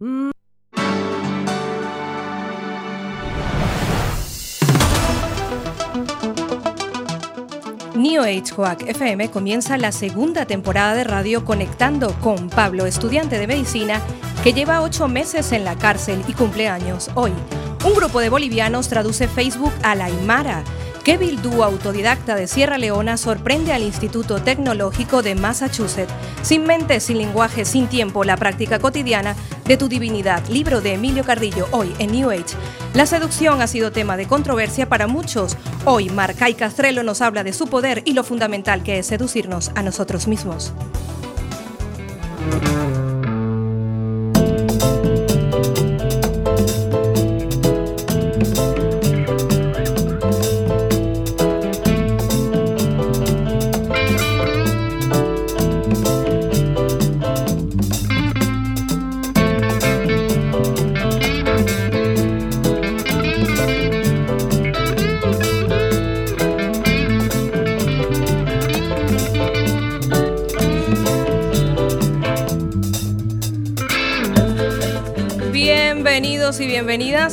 New Age Quack FM comienza la segunda temporada de radio conectando con Pablo, estudiante de medicina que lleva ocho meses en la cárcel y cumple años hoy. Un grupo de bolivianos traduce Facebook a la. Kevin Du, autodidacta de Sierra Leona, sorprende al Instituto Tecnológico de Massachusetts. Sin mente, sin lenguaje, sin tiempo, la práctica cotidiana de tu divinidad. Libro de Emilio Cardillo, hoy en New Age. La seducción ha sido tema de controversia para muchos. Hoy, Marcay Castrelo nos habla de su poder y lo fundamental que es seducirnos a nosotros mismos.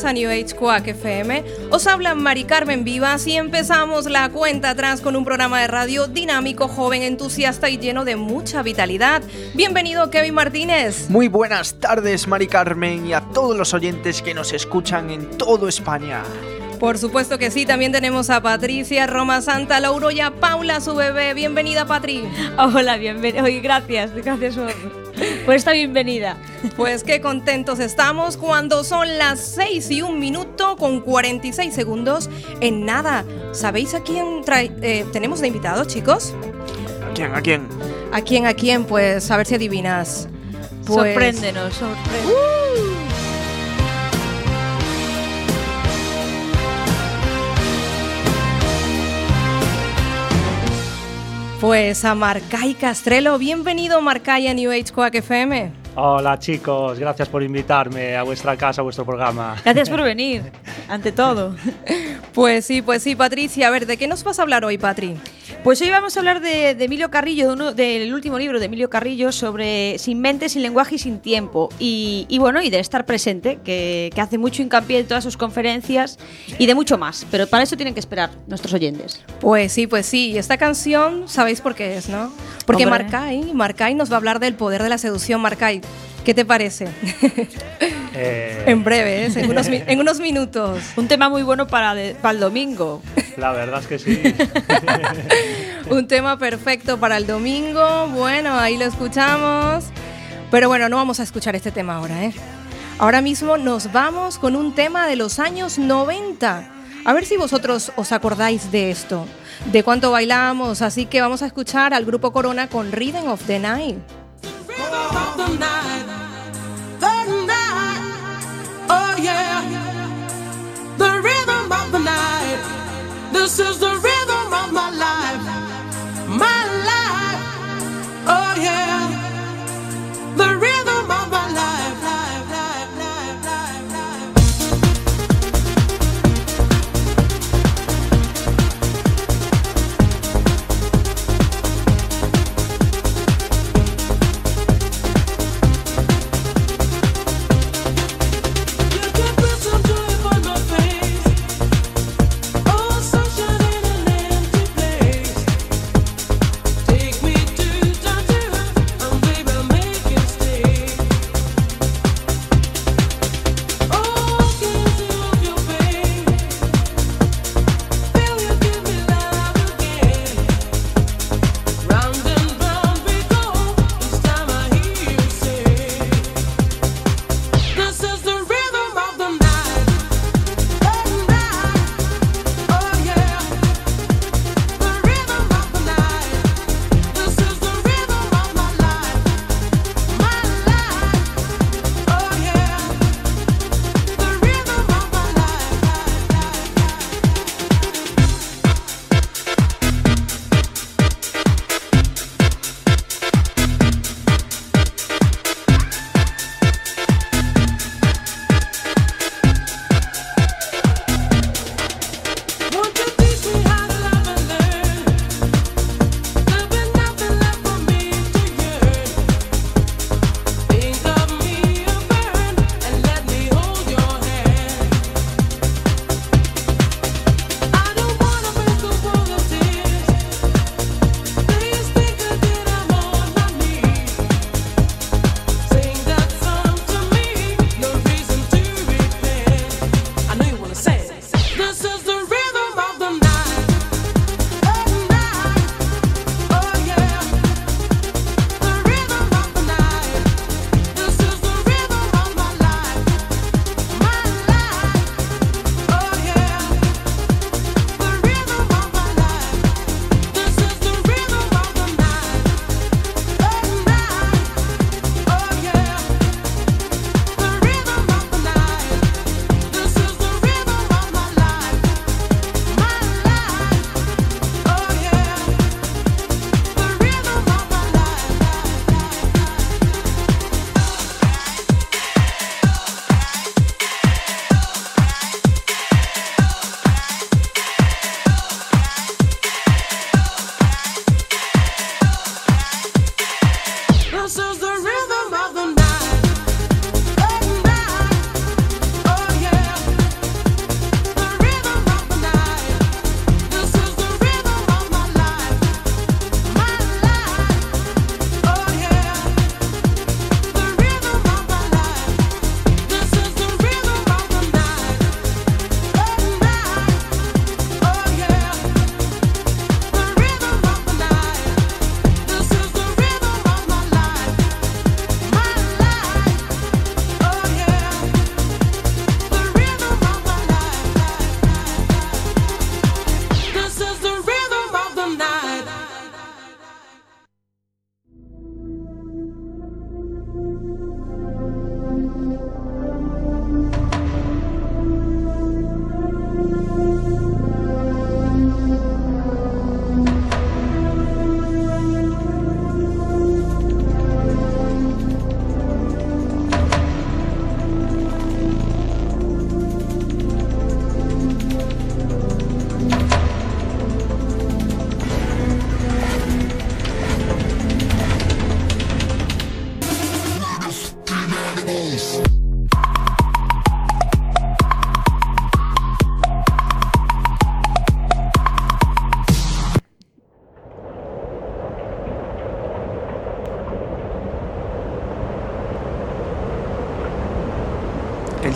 A New Age Quack FM. Os habla Mari Carmen Vivas y empezamos la cuenta atrás con un programa de radio dinámico, joven, entusiasta y lleno de mucha vitalidad. Bienvenido Kevin Martínez. Muy buenas tardes Mari Carmen y a todos los oyentes que nos escuchan en todo España. Por supuesto que sí, también tenemos a Patricia Roma Santa Lauro y a Paula, su bebé. Bienvenida, Patri. Hola, bienvenida. Gracias, gracias por, por, esta bienvenida. Pues qué contentos estamos cuando son las 6 y un minuto con 46 segundos. En nada, ¿sabéis a quién trae, eh, tenemos de invitado, chicos? ¿A quién? ¿A quién? ¿A quién? ¿A quién? Pues a ver si adivinas. Pues... Sorpréndenos, sorpréndenos. ¡Uh! Pues a Marcay Castrelo. Bienvenido, Marcay, a New Age Quack FM. Hola chicos, gracias por invitarme a vuestra casa, a vuestro programa. Gracias por venir, ante todo. Pues sí, pues sí, Patricia. A ver, ¿de qué nos vas a hablar hoy, Patri? Pues hoy vamos a hablar de, de Emilio Carrillo, de uno, del último libro de Emilio Carrillo sobre Sin mente, sin lenguaje y sin tiempo. Y, y bueno, y de estar presente, que, que, hace mucho hincapié en todas sus conferencias y de mucho más. Pero para eso tienen que esperar nuestros oyentes. Pues sí, pues sí. Y esta canción, sabéis por qué es, ¿no? Porque. Marcay, Marcay nos va a hablar del poder de la seducción. Marcay, ¿qué te parece? Eh, en breve, ¿eh? en, unos, en, unos, minutos. Un tema muy bueno para, de, para el domingo. La verdad es que sí. Un tema perfecto para el domingo. Bueno, ahí lo escuchamos. Pero bueno, no vamos a escuchar este tema ahora, ¿eh? Ahora mismo nos vamos con un tema de los años 90. A ver si vosotros os acordáis de esto, de cuánto bailamos. Así que vamos a escuchar al grupo Corona con Rhythm of the Night. The rhythm of the night. This is the rhythm of my life,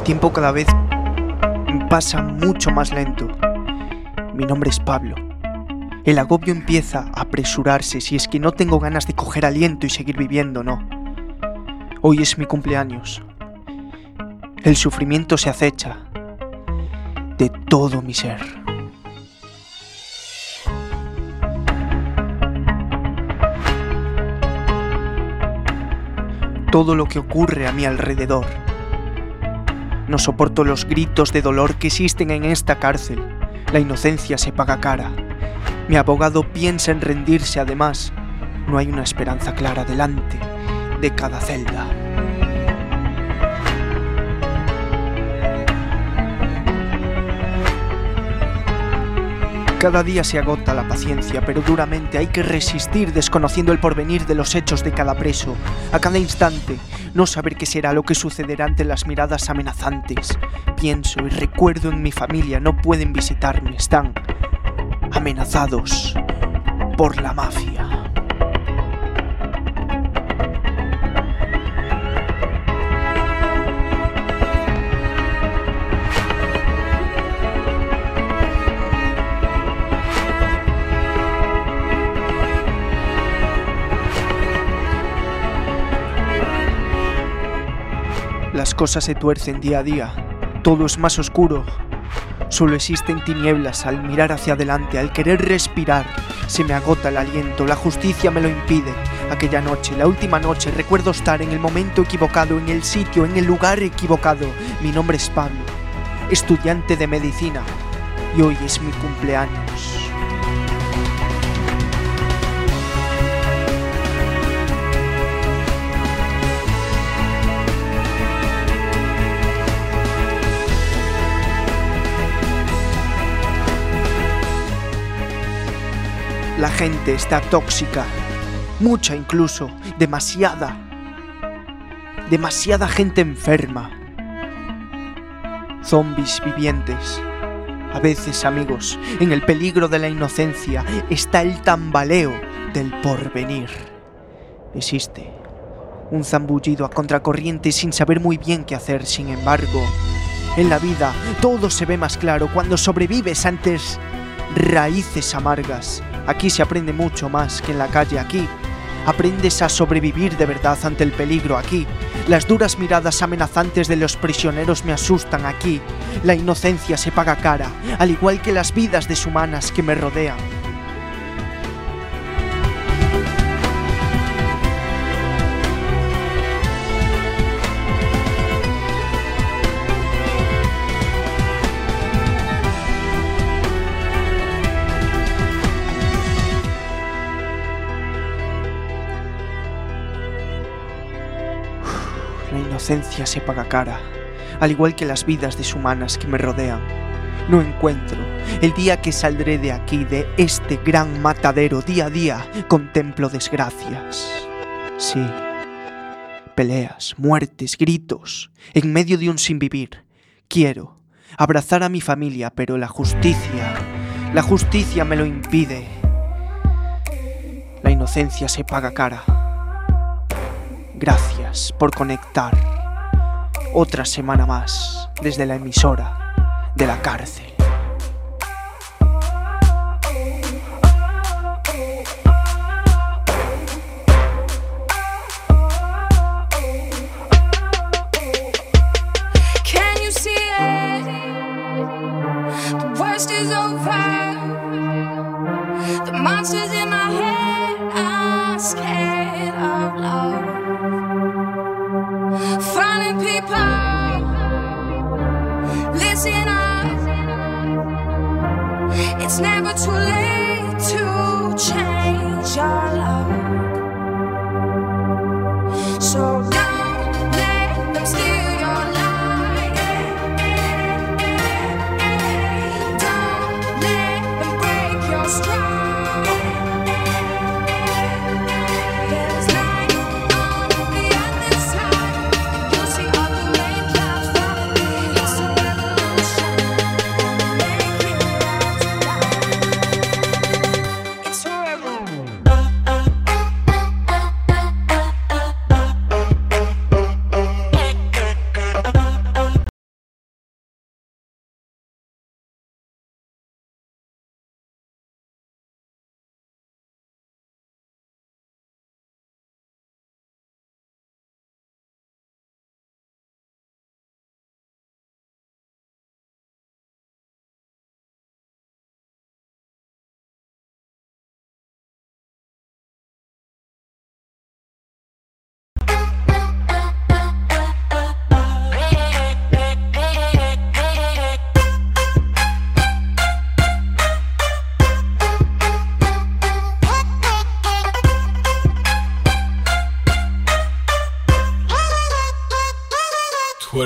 tiempo cada vez pasa mucho más lento. Mi nombre es Pablo. El agobio empieza a apresurarse si es que no tengo ganas de coger aliento y seguir viviendo, no. Hoy es mi cumpleaños. El sufrimiento se acecha de todo mi ser. Todo lo que ocurre a mi alrededor. No soporto los gritos de dolor que existen en esta cárcel. La inocencia se paga cara. Mi abogado piensa en rendirse además. No hay una esperanza clara delante de cada celda. Cada día se agota la paciencia, pero duramente hay que resistir desconociendo el porvenir de los hechos de cada preso. A cada instante, no saber qué será lo que sucederá ante las miradas amenazantes. Pienso y recuerdo en mi familia, no pueden visitarme, están amenazados por la mafia. Cosas se tuercen día a día, todo es más oscuro. Solo existen tinieblas al mirar hacia adelante, al querer respirar. Se me agota el aliento, la justicia me lo impide. Aquella noche, la última noche, recuerdo estar en el momento equivocado, en el sitio, en el lugar equivocado. Mi nombre es Pablo, estudiante de medicina, y hoy es mi cumpleaños. La gente está tóxica. Mucha incluso. Demasiada. Demasiada gente enferma. Zombies vivientes. A veces, amigos, en el peligro de la inocencia está el tambaleo del porvenir. Existe un zambullido a contracorriente sin saber muy bien qué hacer, sin embargo. En la vida todo se ve más claro cuando sobrevives antes raíces amargas. Aquí se aprende mucho más que en la calle aquí. Aprendes a sobrevivir de verdad ante el peligro aquí. Las duras miradas amenazantes de los prisioneros me asustan aquí. La inocencia se paga cara, al igual que las vidas deshumanas que me rodean. Inocencia se paga cara, al igual que las vidas deshumanas que me rodean. No encuentro el día que saldré de aquí, de este gran matadero, día a día, contemplo desgracias. Sí, Peleas, muertes, gritos, en medio de un sinvivir. Quiero abrazar a mi familia, pero la justicia, la justicia me lo impide. La inocencia se paga cara. Gracias por conectar otra semana más desde la emisora de la cárcel. Never too late to change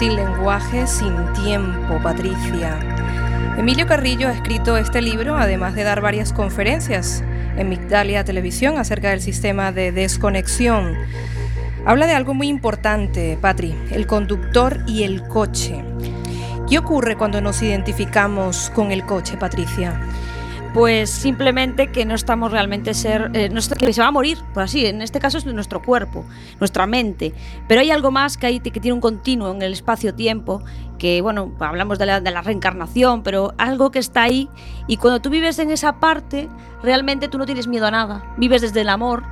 sin lenguaje, sin tiempo, Patricia. Emilio Carrillo ha escrito este libro, además de dar varias conferencias en Migdalia Televisión acerca del sistema de desconexión. Habla de algo muy importante, Patri, el conductor y el coche. ¿Qué ocurre cuando nos identificamos con el coche, Patricia? Pues simplemente que no estamos realmente ser. eh, que se va a morir, por así. En este caso es nuestro cuerpo, nuestra mente. Pero hay algo más que, hay, que tiene un continuo en el espacio-tiempo. Que, bueno, hablamos de la, reencarnación, pero algo que está ahí. Y cuando tú vives en esa parte, realmente tú no tienes miedo a nada. Vives desde el amor.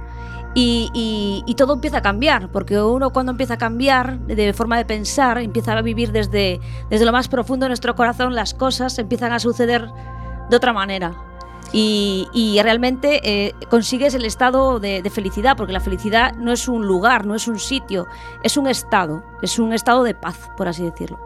Y, y- y todo empieza a cambiar, porque uno cuando empieza a cambiar de forma de pensar, empieza a vivir desde, desde lo más profundo de nuestro corazón, las cosas empiezan a suceder de otra manera. Y, y realmente eh, consigues el estado de, de felicidad, porque la felicidad no es un lugar, no es un sitio, es un estado, es un estado de paz, por así decirlo.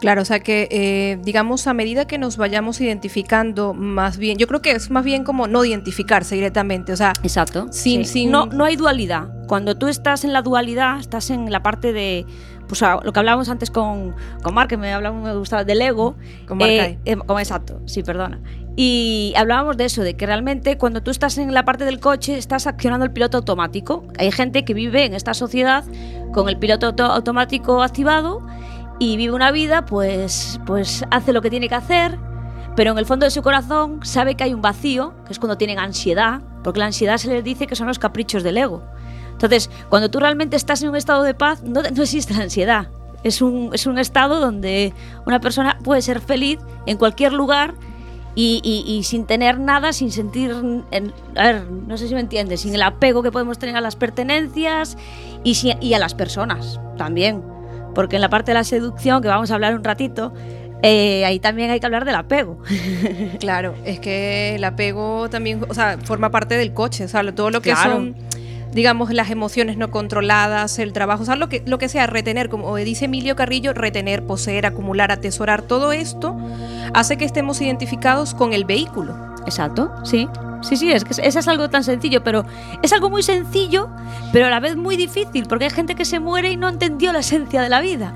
Claro, o sea que, eh, digamos, a medida que nos vayamos identificando más bien, yo creo que es más bien como no identificarse directamente, o sea, Exacto. Sin- sin- No, no hay dualidad. Cuando tú estás en la dualidad, estás en la parte de. Pues lo que hablábamos antes con, con Mark, que me hablaba, me gustaba del ego. Con Mark eh, eh, como exacto, sí, perdona. Y hablábamos de eso, de que realmente cuando tú estás en la parte del coche, estás accionando el piloto automático. Hay gente que vive en esta sociedad con el piloto auto- automático activado y vive una vida, pues, pues hace lo que tiene que hacer, pero en el fondo de su corazón sabe que hay un vacío, que es cuando tienen ansiedad, porque la ansiedad se les dice que son los caprichos del ego. Entonces, cuando tú realmente estás en un estado de paz, no, no existe la ansiedad. Es un, es un estado donde una persona puede ser feliz en cualquier lugar y, y- y sin tener nada, sin sentir, en- a ver, no sé si me entiendes, sin el apego que podemos tener a las pertenencias y, si- y a las personas también. Porque en la parte de la seducción, que vamos a hablar un ratito, eh, ahí también hay que hablar del apego. claro, es que el apego también, o sea, forma parte del coche, o sea, todo lo que Claro. son, digamos, las emociones no controladas, el trabajo, o sea, lo que, lo que sea, retener, como dice Emilio Carrillo, retener, poseer, acumular, atesorar, todo esto hace que estemos identificados con el vehículo. Exacto, sí. Sí, sí, es que es- eso es algo tan sencillo, pero es algo muy sencillo, pero a la vez muy difícil, porque hay gente que se muere y no entendió la esencia de la vida.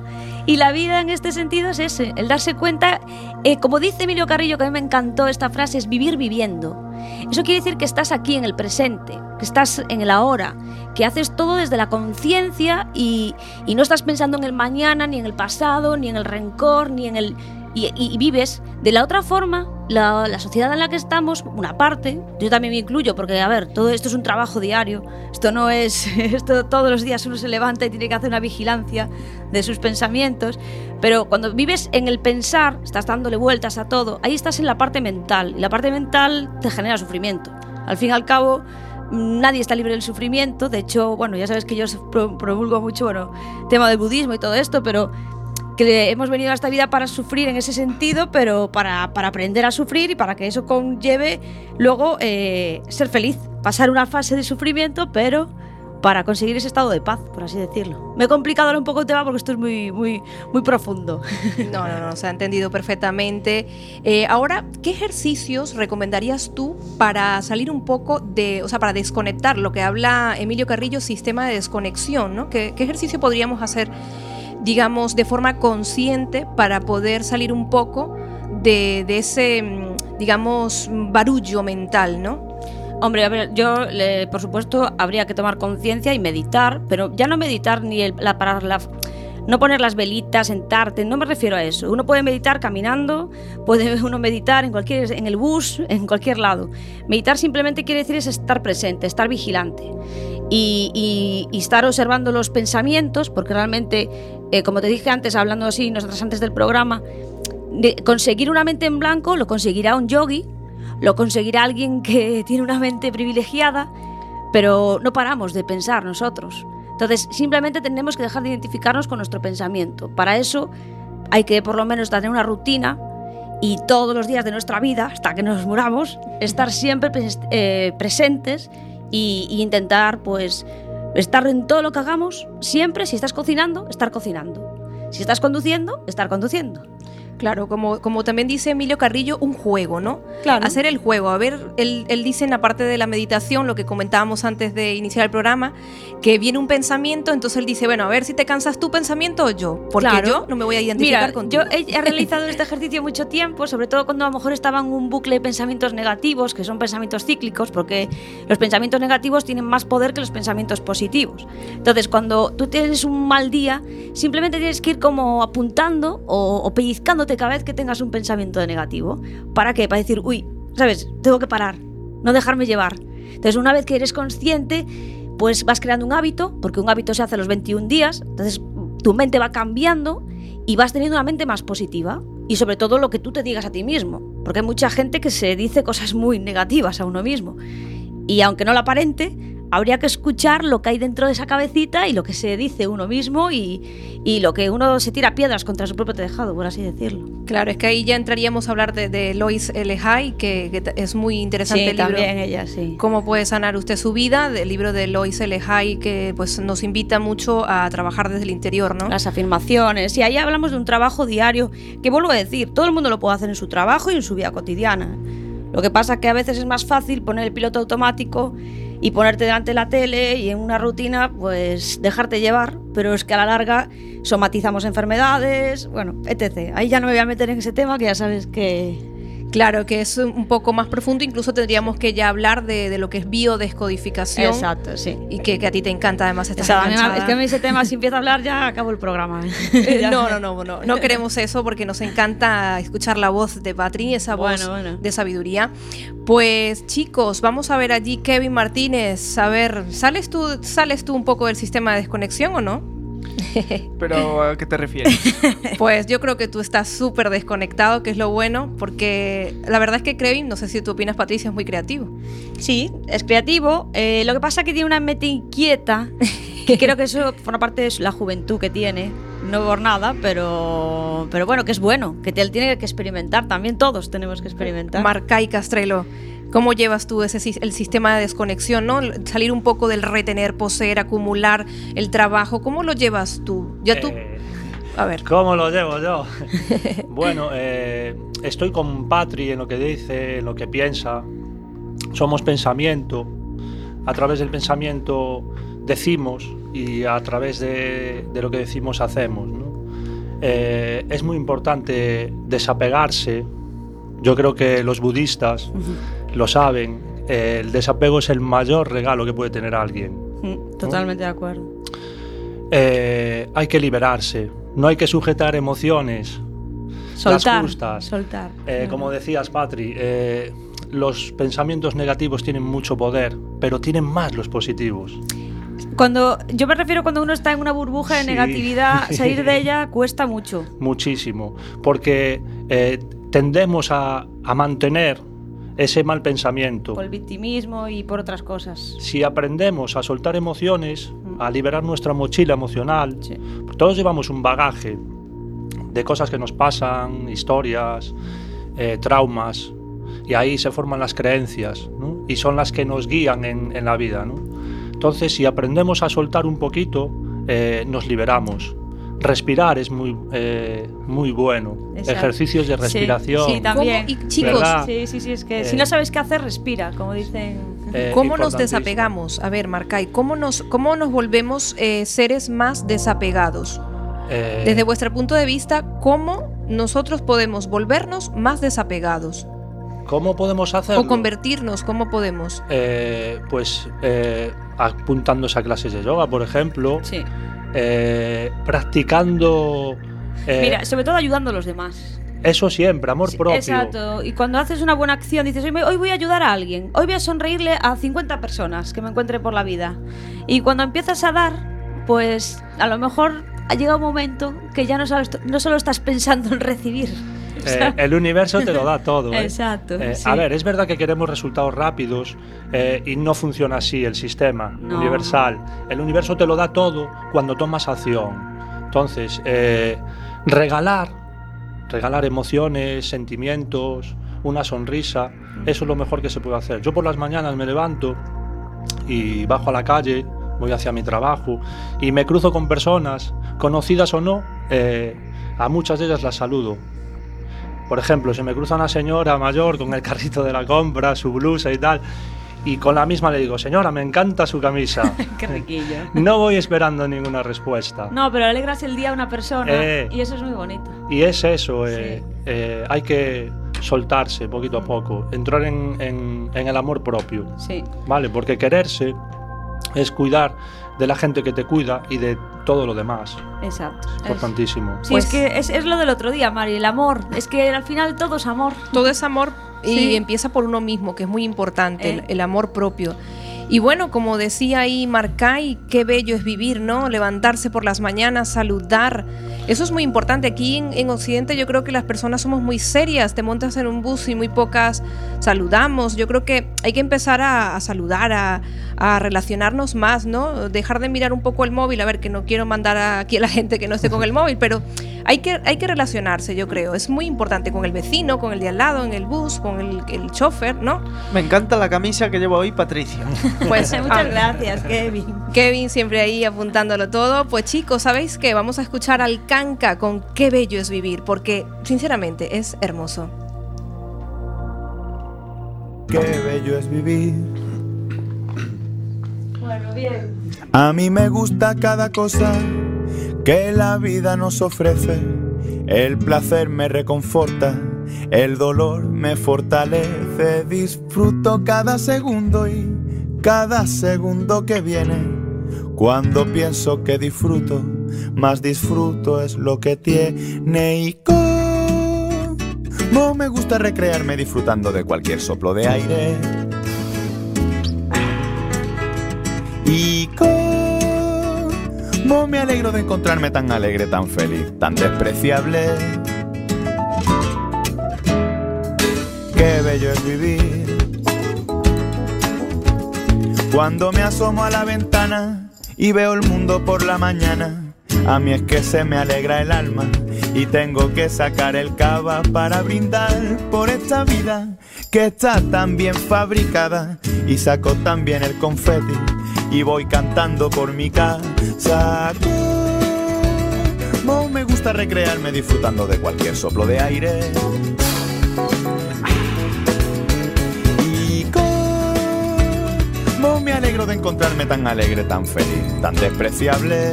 Y la vida en este sentido es ese, el darse cuenta, eh, como dice Emilio Carrillo, que a mí me encantó esta frase, es vivir viviendo. Eso quiere decir que estás aquí en el presente, que estás en el ahora, que haces todo desde la conciencia y, y no estás pensando en el mañana, ni en el pasado, ni en el rencor, ni en el... Y, y- vives de la otra forma, la, la sociedad en la que estamos, una parte, yo también me incluyo, porque a ver, todo esto es un trabajo diario, esto no es, esto todos los días uno se levanta y tiene que hacer una vigilancia de sus pensamientos, pero cuando vives en el pensar, estás dándole vueltas a todo, ahí estás en la parte mental, y la parte mental te genera sufrimiento. Al fin y al cabo, nadie está libre del sufrimiento, de hecho, bueno, ya sabes que yo pro- promulgo mucho, bueno, tema del budismo y todo esto, pero que hemos venido a esta vida para sufrir en ese sentido, pero para, para aprender a sufrir y para que eso conlleve luego eh, ser feliz, pasar una fase de sufrimiento, pero para conseguir ese estado de paz, por así decirlo. Me he complicado ahora un poco el tema porque esto es muy, muy, muy profundo. No, no, no, se ha entendido perfectamente. Eh, ahora, ¿qué ejercicios recomendarías tú para salir un poco de, o sea, para desconectar lo que habla Emilio Carrillo, sistema de desconexión, ¿no? ¿Qué, qué ejercicio podríamos hacer, digamos, de forma consciente para poder salir un poco de, de ese, mm, digamos, barullo mental, ¿no? Hombre, a ver, yo, le- por supuesto, habría que tomar conciencia y meditar, pero ya no meditar ni el, la, parar la, no poner las velitas, sentarte, no me refiero a eso. Uno puede meditar caminando, puede uno meditar en cualquier, en el bus, en cualquier lado. Meditar simplemente quiere decir es estar presente, estar vigilante y, y- estar observando los pensamientos, porque realmente, eh, como te dije antes, hablando así, nosotras antes del programa, de conseguir una mente en blanco lo conseguirá un yogi, lo conseguirá alguien que tiene una mente privilegiada, pero no paramos de pensar nosotros. Entonces, simplemente tenemos que dejar de identificarnos con nuestro pensamiento. Para eso hay que por lo menos tener una rutina y todos los días de nuestra vida, hasta que nos muramos, estar siempre eh, presentes y intentar, pues, estar en todo lo que hagamos, siempre, si estás cocinando, estar cocinando. Si estás conduciendo, estar conduciendo. Claro, como, como también dice Emilio Carrillo, un juego, ¿no? Claro. Hacer el juego. A ver, él, él dice en la parte de la meditación, lo que comentábamos antes de iniciar el programa, que viene un pensamiento, entonces él dice, bueno, a ver si te cansas tu pensamiento o yo, porque Claro. yo no me voy a identificar Mira, contigo. yo he, he realizado este ejercicio mucho tiempo, sobre todo cuando a lo mejor estaba en un bucle de pensamientos negativos, que son pensamientos cíclicos, porque los pensamientos negativos tienen más poder que los pensamientos positivos. Entonces, cuando tú tienes un mal día, simplemente tienes que ir como apuntando o, o cada vez que tengas un pensamiento de negativo. ¿Para qué? Para decir, uy, ¿sabes? Tengo que parar, no dejarme llevar. Entonces, una vez que eres consciente, pues vas creando un hábito, porque un hábito se hace los 21 días, entonces tu mente va cambiando y vas teniendo una mente más positiva. Y sobre todo lo que tú te digas a ti mismo, porque hay mucha gente que se dice cosas muy negativas a uno mismo. Y aunque no lo aparente, habría que escuchar lo que hay dentro de esa cabecita y lo que se dice uno mismo y, y lo que uno se tira piedras contra su propio tejado, por así decirlo. Claro, es que ahí ya entraríamos a hablar de, de Lois L. Hay, que, es muy interesante el libro. también ella, sí. Cómo puede sanar usted su vida, del libro de Lois L. Hay, que pues nos invita mucho a trabajar desde el interior, ¿no? Las afirmaciones. Y ahí hablamos de un trabajo diario, que vuelvo a decir, todo el mundo lo puede hacer en su trabajo y en su vida cotidiana. Lo que pasa que a veces es más fácil poner el piloto automático y ponerte delante de la tele y en una rutina, pues dejarte llevar, pero es que a la larga somatizamos enfermedades, bueno, etc. Ahí ya no me voy a meter en ese tema, que ya sabes que... Claro, que es un poco más profundo, incluso tendríamos que ya hablar de, de lo que es biodescodificación. Exacto, sí. Y que, que a ti te encanta además esta Esa- es que a mí ese tema, si empiezo a hablar, ya acabo el programa. Ya. no, no, no, no, no queremos eso porque nos encanta escuchar la voz de Patri, esa voz Bueno, bueno. de sabiduría. Pues chicos, vamos a ver allí Kevin Martínez. A ver, ¿sales tú, ¿sales tú un poco del sistema de desconexión o no? Pero ¿a qué te refieres? Pues yo creo que tú estás súper desconectado, que es lo bueno, porque la verdad es que Kevin, no sé si tú opinas, Patricia, es muy creativo. Sí, es creativo. Eh, lo que pasa es que tiene una mente inquieta, que creo que eso forma parte de la juventud que tiene. No por nada, pero, pero bueno, que es bueno, que él tiene que experimentar. También todos tenemos que experimentar. Marcay Castrelo, ¿cómo llevas tú ese, el sistema de desconexión, no? Salir un poco del retener, poseer, acumular el trabajo, ¿cómo lo llevas tú? Ya tú, Eh, a ver. ¿Cómo lo llevo yo? bueno, eh, estoy con Patri en lo que dice, en lo que piensa. Somos pensamiento. A través del pensamiento decimos y a través de, de lo que decimos hacemos. ¿no? Eh, es muy importante desapegarse. Yo creo que los budistas lo saben. Eh, el desapego es el mayor regalo que puede tener alguien. Mm, Totalmente de acuerdo. Eh, hay que liberarse. No hay que sujetar emociones. Soltar. justas. Soltar. Eh, como decías, Patri, eh, los pensamientos negativos tienen mucho poder, pero tienen más los positivos. Cuando, yo me refiero cuando uno está en una burbuja de Sí. negatividad, salir de ella cuesta mucho. Muchísimo. Porque eh, tendemos a, a mantener ese mal pensamiento. Por el victimismo y por otras cosas. Si aprendemos a soltar emociones, a liberar nuestra mochila emocional, Sí. todos llevamos un bagaje de cosas que nos pasan, historias, eh, traumas, y ahí se forman las creencias, ¿no? y son las que nos guían en, en la vida. ¿no? Entonces, si aprendemos a soltar un poquito, eh, nos liberamos. Respirar es muy, eh, muy bueno. Exacto. Ejercicios de Sí, respiración. sí, también. ¿Cómo? Y chicos, ¿Verdad? Sí, sí, sí, es que Eh, si no sabes qué hacer, respira, como dicen. Eh, ¿Cómo nos desapegamos? A ver, Marcay, ¿cómo nos, cómo nos volvemos eh, seres más desapegados? Eh, Desde vuestro punto de vista, ¿cómo nosotros podemos volvernos más desapegados? ¿Cómo podemos hacerlo? O convertirnos, ¿cómo podemos? Eh, pues eh, apuntándose a clases de yoga, por ejemplo, Sí. Eh, practicando eh, Mira, sobre todo ayudando a los demás. eso siempre, amor Sí, propio. Exacto. Y cuando haces una buena acción, dices, hoy, voy a ayudar a alguien, hoy voy a sonreírle a 50 personas que me encuentre por la vida. Y cuando empiezas a dar, pues a lo mejor ha llegado un momento que ya no est- no solo estás pensando en recibir. Eh, el universo te lo da todo. ¿eh? Exacto. Eh, sí. A ver, es verdad que queremos resultados rápidos y no funciona así el sistema No. universal. El universo te lo da todo cuando tomas acción. Entonces, regalar, regalar emociones, sentimientos, una sonrisa, eso es lo mejor que se puede hacer. Yo por las mañanas me levanto y bajo a la calle, voy hacia mi trabajo y me cruzo con personas, conocidas o no, eh, a muchas de ellas las saludo Por ejemplo, si me cruza una señora mayor con el carrito de la compra, su blusa y tal, y con la misma le digo, señora, me encanta su camisa. Qué riquillo. No voy esperando ninguna respuesta. No, pero alegras el día a una persona Eh. y eso es muy bonito. Y es eso, eh, Sí. eh, hay que soltarse poquito a poco, entrar en, en- en el amor propio, Sí. ¿vale? Porque quererse es cuidar de la gente que te cuida y de todo lo demás. Exacto. Es- Importantísimo. Sí, Pues- es que es, es lo del otro día, Mari, el amor. Es que al final todo es amor. Todo es amor y Sí. empieza por uno mismo, que es muy importante, Eh. el, el amor propio. Y bueno, como decía ahí Marcay, qué bello es vivir, ¿no? Levantarse por las mañanas, saludar. Eso es muy importante. Aquí en, en Occidente yo creo que las personas somos muy serias. Te montas en un bus y muy pocas saludamos. Yo creo que hay que empezar a, saludar, a, relacionarnos más, ¿no? Dejar de mirar un poco el móvil. A ver, que no quiero mandar aquí a la gente que no esté con el móvil, pero hay que, hay que relacionarse, yo creo. Es muy importante con el vecino, con el de al lado, en el bus, con el, el chofer, ¿no? Me encanta la camisa que lleva hoy Patricia. Pues Muchas ah, gracias, Kevin. Kevin siempre ahí apuntándolo todo. Pues chicos, ¿sabéis qué? Vamos a escuchar al Canca con Qué bello es vivir, porque sinceramente es hermoso. Qué bello es vivir. Bueno, bien. A mí me gusta cada cosa que la vida nos ofrece. El placer me reconforta, el dolor me fortalece. Disfruto cada segundo y cada segundo que viene. Cuando pienso que disfruto, más disfruto es lo que tiene y como me gusta recrearme disfrutando de cualquier soplo de aire. Y cómo me alegro de encontrarme tan alegre, tan feliz, tan despreciable. Qué bello es vivir. Cuando me asomo a la ventana y veo el mundo por la mañana, a mí es que se me alegra el alma y tengo que sacar el cava para brindar por esta vida que está tan bien fabricada y saco también el confeti y voy cantando por mi casa. Me gusta recrearme disfrutando de cualquier soplo de aire. Y me alegro de encontrarme tan alegre, tan feliz, tan despreciable.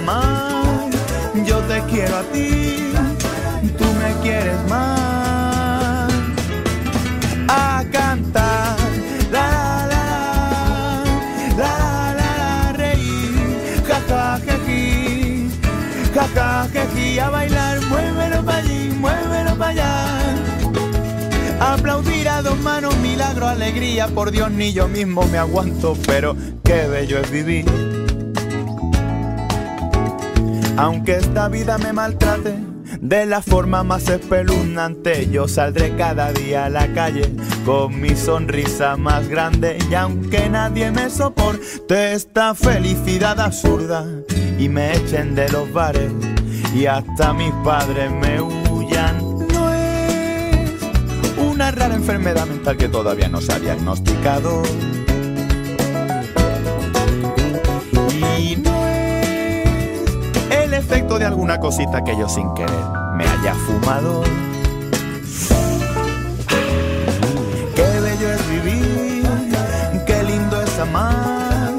Amar. Yo te quiero a ti, tú me quieres más. A cantar, la la la, la la la, reír, ja ja jeji, ja ja jeji, a bailar, muévelo para allí, muévelo para allá. Aplaudir a dos manos, milagro, alegría, por Dios ni yo mismo me aguanto, pero qué bello es vivir. Aunque esta vida me maltrate de la forma más espeluznante, yo saldré cada día a la calle con mi sonrisa más grande. Y aunque nadie me soporte esta felicidad absurda y me echen de los bares y hasta mis padres me huyan, no es una rara enfermedad mental que todavía no se ha diagnosticado. Y efecto de alguna cosita que yo sin querer me haya fumado. Qué bello es vivir, qué lindo es amar.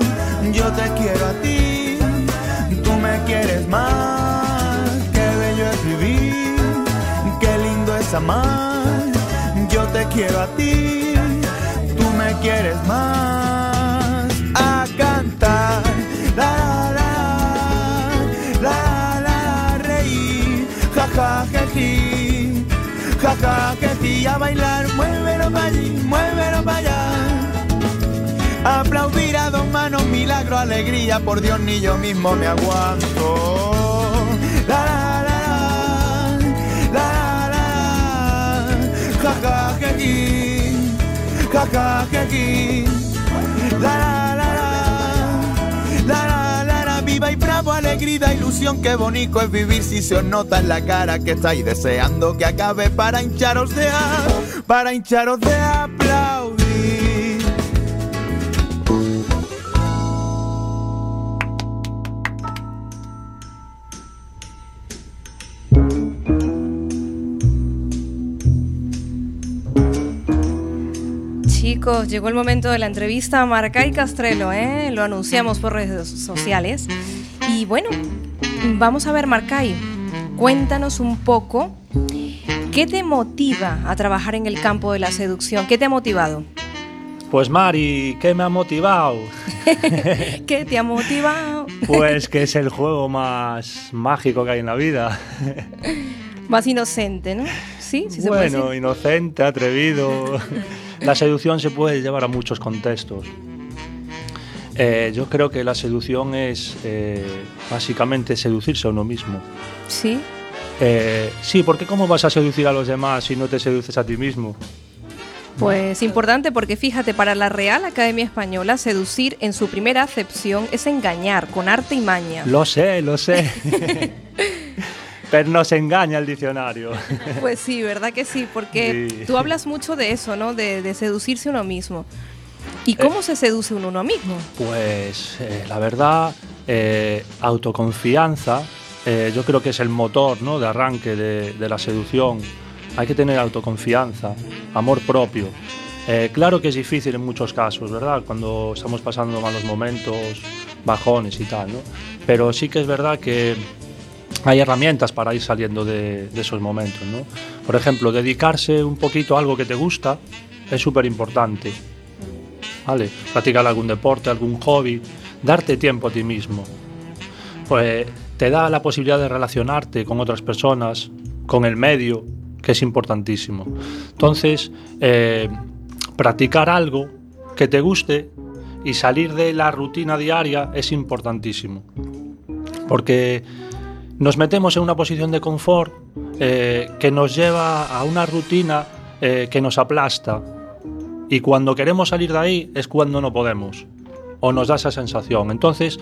Yo te quiero a ti, tú me quieres más. Qué bello es vivir, qué lindo es amar. Yo te quiero a ti, tú me quieres más. A bailar, muévelo para allí, muévelo para allá. Aplaudir a dos manos, milagro, alegría, por Dios ni yo mismo me aguanto. La la la la, la la, la la la la, viva y bravo, alegría. ilusión, qué bonito es vivir si se os nota en la cara que estáis deseando que acabe para hincharos de a, para hincharos de aplaudir. Chicos, llegó el momento de la entrevista a Marcay Castrelo, ¿eh? lo anunciamos por redes sociales. Y bueno, vamos a ver, Marcay, cuéntanos un poco qué te motiva a trabajar en el campo de la seducción. ¿Qué te ha motivado? Pues Mari, ¿qué me ha motivado? ¿Qué te ha motivado? Pues que es el juego más mágico que hay en la vida. Más inocente, ¿no? Sí, sí se puede bueno, decir. inocente, atrevido. La seducción se puede llevar a muchos contextos. Eh, yo creo que la seducción es eh, básicamente seducirse a uno mismo. Sí. Eh, sí, porque ¿cómo vas a seducir a los demás si no te seduces a ti mismo? Pues importante porque fíjate, para la Real Academia Española, seducir en su primera acepción es engañar con arte y maña. Lo sé, lo sé. Pero nos engaña el diccionario. Pues sí, ¿verdad que sí? Porque Sí. tú hablas mucho de eso, ¿no? De, de seducirse uno mismo. ¿Y cómo se seduce uno uno mismo? Pues eh, la verdad, eh, autoconfianza, eh, yo creo que es el motor ¿no? de arranque de, de la seducción. Hay que tener autoconfianza, amor propio. Eh, claro que es difícil en muchos casos, ¿verdad? Cuando estamos pasando malos momentos, bajones y tal, ¿no? Pero sí que es verdad que hay herramientas para ir saliendo de, esos momentos, ¿no? Por ejemplo, dedicarse un poquito a algo que te gusta es súper importante. ¿vale? Practicar algún deporte, algún hobby, darte tiempo a ti mismo. Pues te da la posibilidad de relacionarte con otras personas, con el medio, que es importantísimo. Entonces, eh, practicar algo que te guste y salir de la rutina diaria es importantísimo. Porque nos metemos en una posición de confort eh, que nos lleva a una rutina eh, que nos aplasta. Y cuando queremos salir de ahí es cuando no podemos. O nos da esa sensación. Entonces,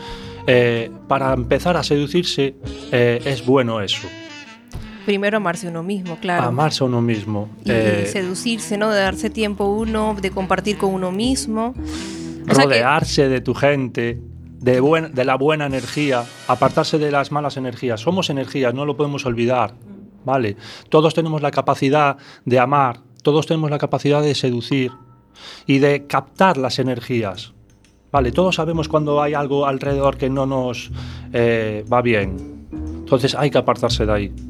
eh, para empezar a seducirse, eh, es bueno eso. Primero amarse uno mismo, claro. Amarse a uno mismo. y eh, seducirse, ¿no? De darse tiempo uno, de compartir con uno mismo. O sea que- rodearse de tu gente, de, la buena energía, apartarse de las malas energías. Somos energías, no lo podemos olvidar, ¿vale? Todos tenemos la capacidad de amar, todos tenemos la capacidad de seducir y de captar las energías, ¿vale? Todos sabemos cuando hay algo alrededor que no nos eh, va bien. Entonces hay que apartarse de ahí.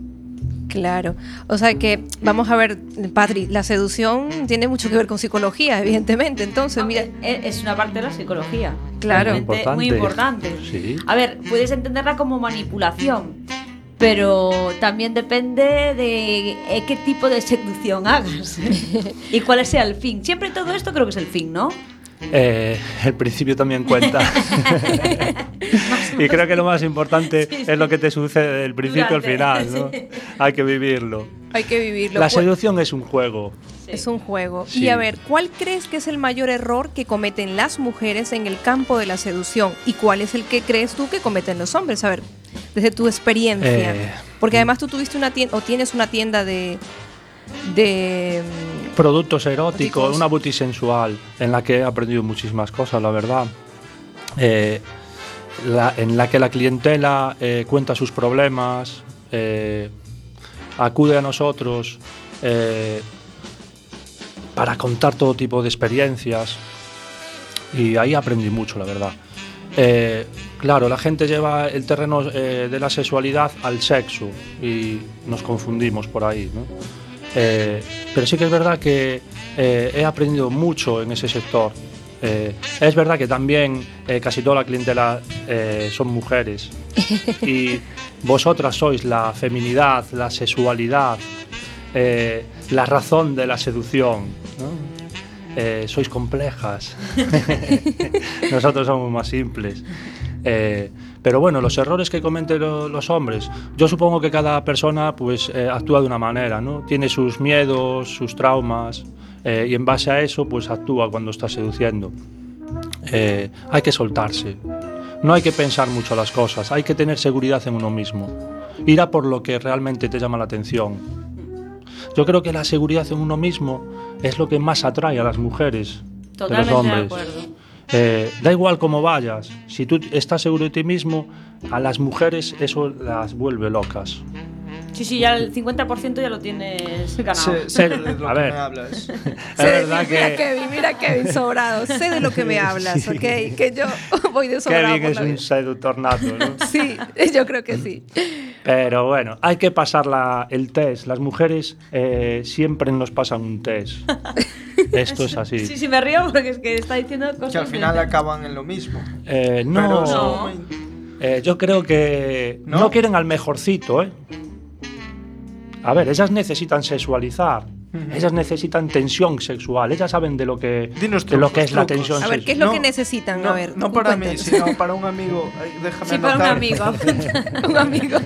Claro. O sea que, vamos a ver, Patri, la seducción tiene mucho que ver con psicología, evidentemente. Entonces, mira, E- Es una parte de la psicología. Claro. realmente Importante. Muy importante. Sí. A ver, puedes entenderla como manipulación, pero también depende de eh, qué tipo de seducción hagas y cuál sea el fin. Siempre todo esto creo que es el fin, ¿no? Eh, el principio también cuenta. y creo que lo más importante Sí, sí. es lo que te sucede del principio al final, ¿no? sí. Hay que vivirlo. hay que vivirlo. La seducción es un juego. Es un juego. Sí. Y a ver, ¿cuál crees que es el mayor error que cometen las mujeres en el campo de la seducción? ¿Y cuál es el que crees tú que cometen los hombres? A ver, desde tu experiencia. Eh, Porque además tú tuviste una tienda, o tienes una tienda de... de Productos eróticos, Eróticos. una boutique sensual en la que he aprendido muchísimas cosas, la verdad. Eh, la- en la que la clientela eh, cuenta sus problemas, eh, acude a nosotros para contar todo tipo de experiencias y ahí aprendí mucho, la verdad. Eh, claro, la gente lleva el terreno eh, de la sexualidad al sexo y nos confundimos por ahí, ¿no? Eh, pero sí que es verdad que eh, he aprendido mucho en ese sector. Eh, es verdad que también eh, casi toda la clientela eh, son mujeres y vosotras sois la feminidad, la sexualidad, eh, la razón de la seducción. ¿no? Sois complejas. Nosotros somos más simples. Pero bueno, los errores que cometen lo- los hombres, yo supongo que cada persona pues eh, actúa de una manera, ¿no? Tiene sus miedos, sus traumas eh, y en base a eso pues actúa cuando está seduciendo. Eh, hay que soltarse. No hay que pensar mucho las cosas, hay que tener seguridad en uno mismo. Ir a por lo que realmente te llama la atención. Yo creo que la seguridad en uno mismo es lo que más atrae a las mujeres de los Totalmente de hombres. acuerdo. Eh, da igual cómo vayas, si tú estás seguro de ti mismo, a las mujeres eso las vuelve locas. Sí, sí, ya el 50% ya lo tienes ganado. Sé, sé de lo A que ver. me hablas. Es Sé de- verdad mira que Kevin, mira Kevin sobrado. Sé de lo que me hablas, ¿ok? Que yo voy de sobrado Kevin por es un seductor nato, ¿no? Sí, yo creo que sí. Pero bueno, hay que pasar la- el test. Las mujeres eh, siempre nos pasan un test. Esto es así. Sí, sí, me río porque es que está diciendo cosas. Que al final de- acaban en lo mismo. Eh, no, Pero No. eh, yo creo que no. ¿No? quieren al mejorcito, ¿eh? A ver, ellas necesitan sexualizar. Ellas necesitan tensión sexual. Ellas saben de lo que, Dinos de lo que es la trucos. tensión A ver, ¿qué es sexual. lo que No, necesitan? No, a ver, no para mí, sino para un amigo. Déjame Sí, para un anotar. amigo. un amigo.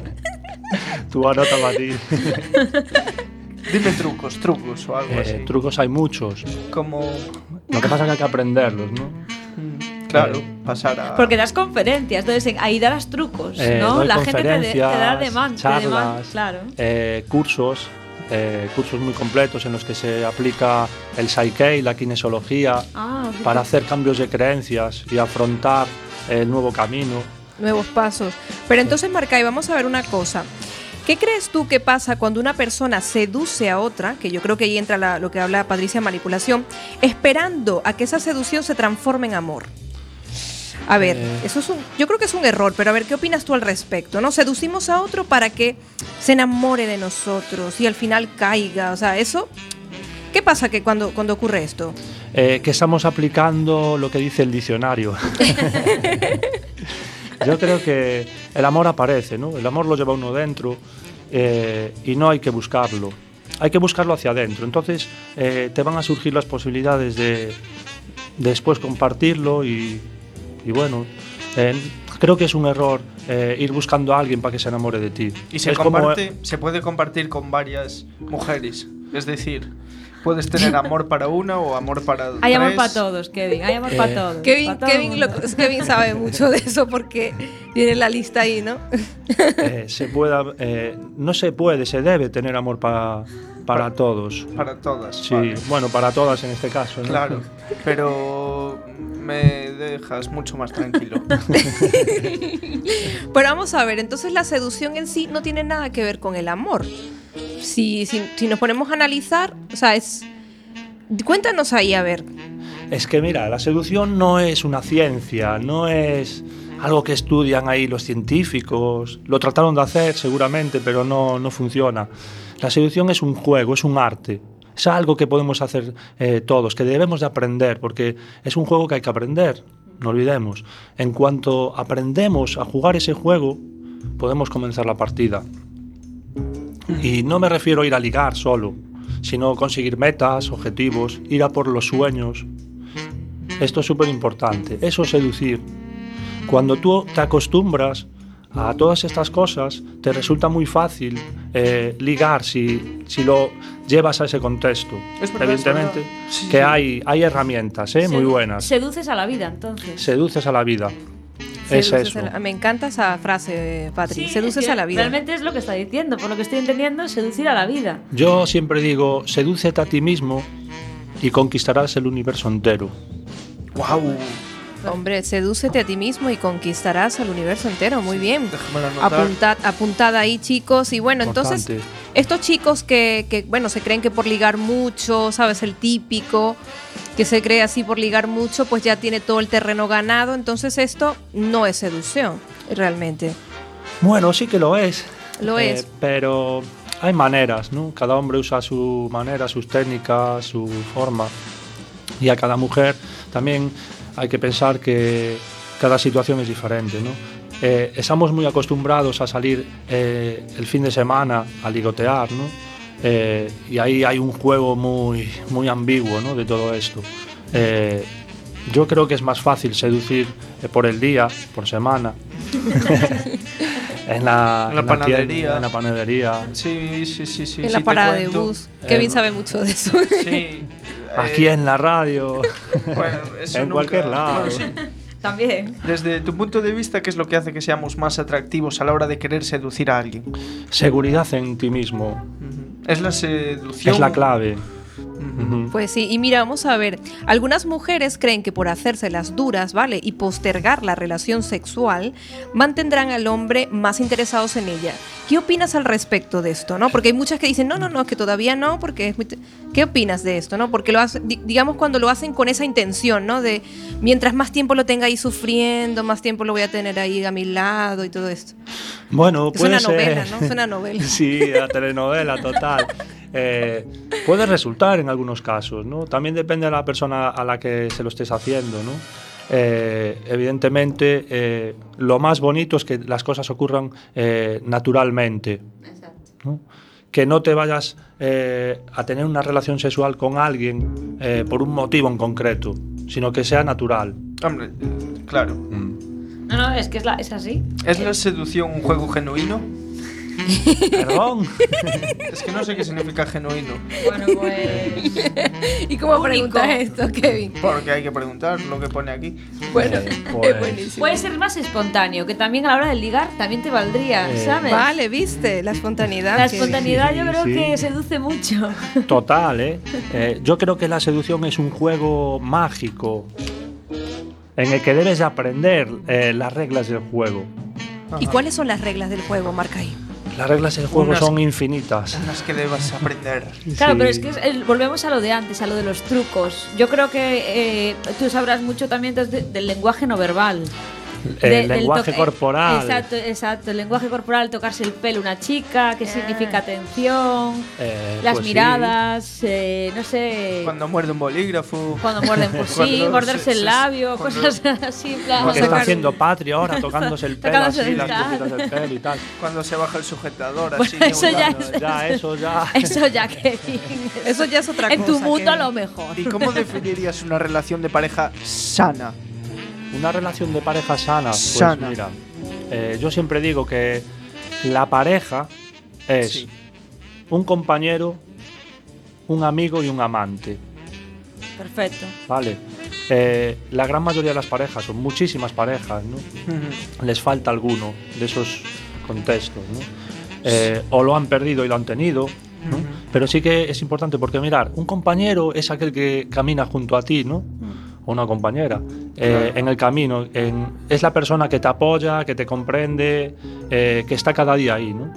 Tú anota para ti. Dime trucos, trucos o algo Eh, así. trucos hay muchos. Como. Lo que pasa es que hay que aprenderlos, ¿no? mm, Claro, pasar a. Porque das conferencias, entonces en- ahí darás trucos, Eh, ¿no? La gente te, de- te da demanda, charlas, claro. eh, cursos, eh, cursos muy completos en los que se aplica el Psyche, la kinesiología, Ah, para hacer cambios de creencias y afrontar el nuevo camino. Nuevos pasos. Pero entonces, Marcay, vamos a ver una cosa. ¿Qué crees tú que pasa cuando una persona seduce a otra, que yo creo que ahí entra la- lo que habla Patricia, manipulación, esperando a que esa seducción se transforme en amor? A ver, Eh. eso es un, yo creo que es un error, pero a ver, ¿qué opinas tú al respecto? ¿No? Seducimos a otro para que se enamore de nosotros y al final caiga, o sea, eso... ¿Qué pasa que cuando, cuando ocurre esto? Eh, que estamos aplicando lo que dice el diccionario. Yo creo que el amor aparece, ¿no? El amor lo lleva uno dentro eh, y no hay que buscarlo. Hay que buscarlo hacia adentro. Entonces eh, te van a surgir las posibilidades de después compartirlo y, y bueno, eh, creo que es un error eh, ir buscando a alguien para que se enamore de ti. Y se Es como- comparte, se puede compartir con varias mujeres. Es decir, puedes tener amor para una o amor para Hay amor tres. para todos, Kevin, hay amor Eh, para todos. Kevin, pa' todo Kevin, lo-. Kevin sabe mucho de eso porque tiene la lista ahí, ¿no? eh, se pueda, eh, no se puede, se debe tener amor pa- para todos. Para todas. Sí, vale. bueno, para todas en este caso. ¿no? Claro, pero me dejas mucho más tranquilo. Pero vamos a ver, entonces la seducción en sí no tiene nada que ver con el amor. Si, si, si nos ponemos a analizar, o sea, es... Cuéntanos ahí, a ver. Es que mira, la seducción no es una ciencia, no es algo que estudian ahí los científicos. Lo trataron de hacer seguramente, pero no, no funciona. La seducción es un juego, es un arte. Es algo que podemos hacer eh, todos, que debemos de aprender, porque es un juego que hay que aprender, no olvidemos. En cuanto aprendemos a jugar ese juego, podemos comenzar la partida. Y no me refiero a ir a ligar solo, sino conseguir metas, objetivos, ir a por los sueños. Esto es súper importante, eso es seducir. Cuando tú te acostumbras a todas estas cosas, te resulta muy fácil eh, ligar si, si lo llevas a ese contexto. Es verdad, Evidentemente es verdad. Sí, que sí. hay, hay herramientas eh, muy buenas. Seduces a la vida, entonces. Seduces a la vida. Es la- me encanta esa frase, Patri. Sí, Seduces es que a la vida. Realmente es lo que está diciendo, por lo que estoy entendiendo, seducir a la vida. Yo siempre digo, sedúcete a ti mismo y conquistarás el universo entero. ¡Wow! Hombre, sedúcete a ti mismo y conquistarás al universo entero. Muy bien. Apuntad, apuntad ahí, chicos. Y bueno, entonces. Estos chicos que, que, bueno, se creen que por ligar mucho, ¿sabes? El típico, que se cree así por ligar mucho, pues ya tiene todo el terreno ganado. Entonces, esto no es seducción, realmente. Bueno, sí que lo es. Lo Eh, es. Pero hay maneras, ¿no? Cada hombre usa su manera, sus técnicas, su forma. Y a cada mujer también hay que pensar que cada situación es diferente, ¿no? Eh, estamos muy acostumbrados a salir eh, el fin de semana a ligotear, ¿no? Eh, y ahí hay un juego muy, muy ambiguo, ¿no? De todo esto. Eh, yo creo que es más fácil seducir eh, por el día, por semana. en la, En la tienda, panadería. en la panadería. Sí, sí, sí, sí. en sí la parada de bus. Kevin Eh, sabe mucho de eso. Sí. Aquí eh, en la radio. bueno, eso en nunca- cualquier lado. bueno, sí. También. Desde tu punto de vista, ¿qué es lo que hace que seamos más atractivos a la hora de querer seducir a alguien? Seguridad en ti mismo. Es la seducción. es la clave. Pues sí, y mira, vamos a ver, algunas mujeres creen que por hacerse las duras, ¿vale? Y postergar la relación sexual, mantendrán al hombre más interesados en ella. ¿Qué opinas al respecto de esto, no? Porque hay muchas que dicen, no, no, no, que todavía no, porque es muy te-". ¿Qué opinas de esto, no? Porque lo hacen, di- digamos, cuando lo hacen con esa intención, ¿no? De mientras más tiempo lo tenga ahí sufriendo, más tiempo lo voy a tener ahí a mi lado y todo esto. Bueno, Es puede una ser. novela, ¿no? Es una novela. sí, la telenovela, total. Eh, puede resultar en algunos casos, ¿no? También depende de la persona a la que se lo estés haciendo, ¿no? Eh, evidentemente, eh, lo más bonito es que las cosas ocurran eh, naturalmente. ¿no? Que no te vayas eh, a tener una relación sexual con alguien eh, por un motivo en concreto, sino que sea natural. Hombre, claro. No, no, es que es, la, es así. ¿Es la seducción un juego genuino? Perdón. Es que no sé qué significa genuino. Bueno, pues. ¿Y cómo Único. preguntas esto, Kevin? Porque hay que preguntar lo que pone aquí. Bueno, Eh, es pues, buenísimo. Puede ser más espontáneo, que también a la hora de ligar también te valdría, Eh, ¿sabes? Vale, viste, la espontaneidad. La espontaneidad yo Sí, creo sí. que seduce mucho. Total, ¿eh? Eh, Yo creo que la seducción es un juego mágico en el que debes de aprender eh, las reglas del juego. ¿Y cuáles son las reglas del juego, Marcai? Las reglas del juego Unas- son infinitas. Las que debas aprender. Claro, Sí. pero es que es el- volvemos a lo de antes, a lo de los trucos. Yo creo que eh, tú sabrás mucho también de- del lenguaje no verbal. El De- lenguaje corporal. Exacto, exacto. El lenguaje corporal, tocarse el pelo a una chica, qué significa atención, Eh, las pues sí. miradas, eh, no sé. Cuando muerde un bolígrafo. Cuando muerden por sí, Cuando morderse se- el labio, cuando- cosas así. en plan, Lo que está haciendo Patria ahora, tocándose el pelo Tocándose así, el las del pelo y tal. Cuando se baja el sujetador Bueno, así. eso ya es- Ya, eso ya. Eso ya que Eso ya es otra en tu cosa, mundo a lo mejor. ¿Y cómo definirías una relación de pareja sana? Una relación de pareja sana. Pues Sana. mira, eh, yo siempre digo que la pareja es Sí. un compañero, un amigo y un amante. Perfecto. Vale. Eh, la gran mayoría de las parejas, o muchísimas parejas, ¿no? Les falta alguno de esos contextos. ¿no? Eh, o lo han perdido y lo han tenido. ¿no? Pero sí que es importante porque, mirar, un compañero es aquel que camina junto a ti, ¿no? O una compañera. eh, Claro. En el camino. en- es la persona que te apoya, que te comprende, eh, que está cada día ahí, ¿no?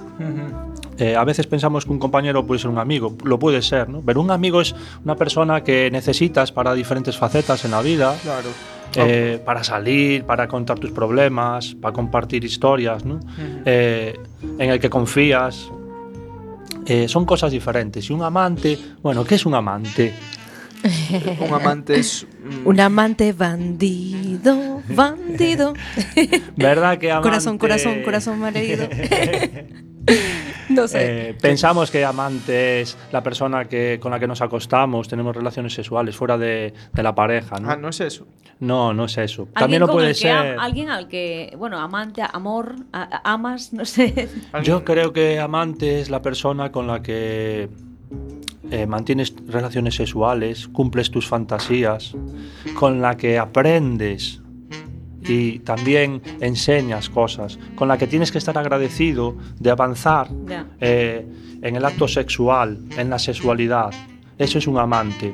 Eh, a veces pensamos que un compañero puede ser un amigo, lo puede ser, ¿no? Pero un amigo es una persona que necesitas para diferentes facetas en la vida, Claro. eh, para salir, para contar tus problemas, para compartir historias, ¿no? Eh, en el que confías. Son cosas diferentes. Y un amante, bueno, ¿qué es un amante? Un amante es. mm, Un amante bandido, bandido. ¿Verdad que amante... Corazón, corazón, corazón malherido. no sé. Eh, pensamos que amante es la persona que, con la que nos acostamos, tenemos relaciones sexuales fuera de, de la pareja, ¿no? Ah, no es eso. No, no es eso. También con puede ser. alguien al que, bueno, amante, amor, a- amas, no sé. Yo creo que amante es la persona con la que eh, mantienes relaciones sexuales, cumples tus fantasías, con la que aprendes y también enseñas cosas, con la que tienes que estar agradecido de avanzar eh, en el acto sexual, en la sexualidad. Eso es un amante.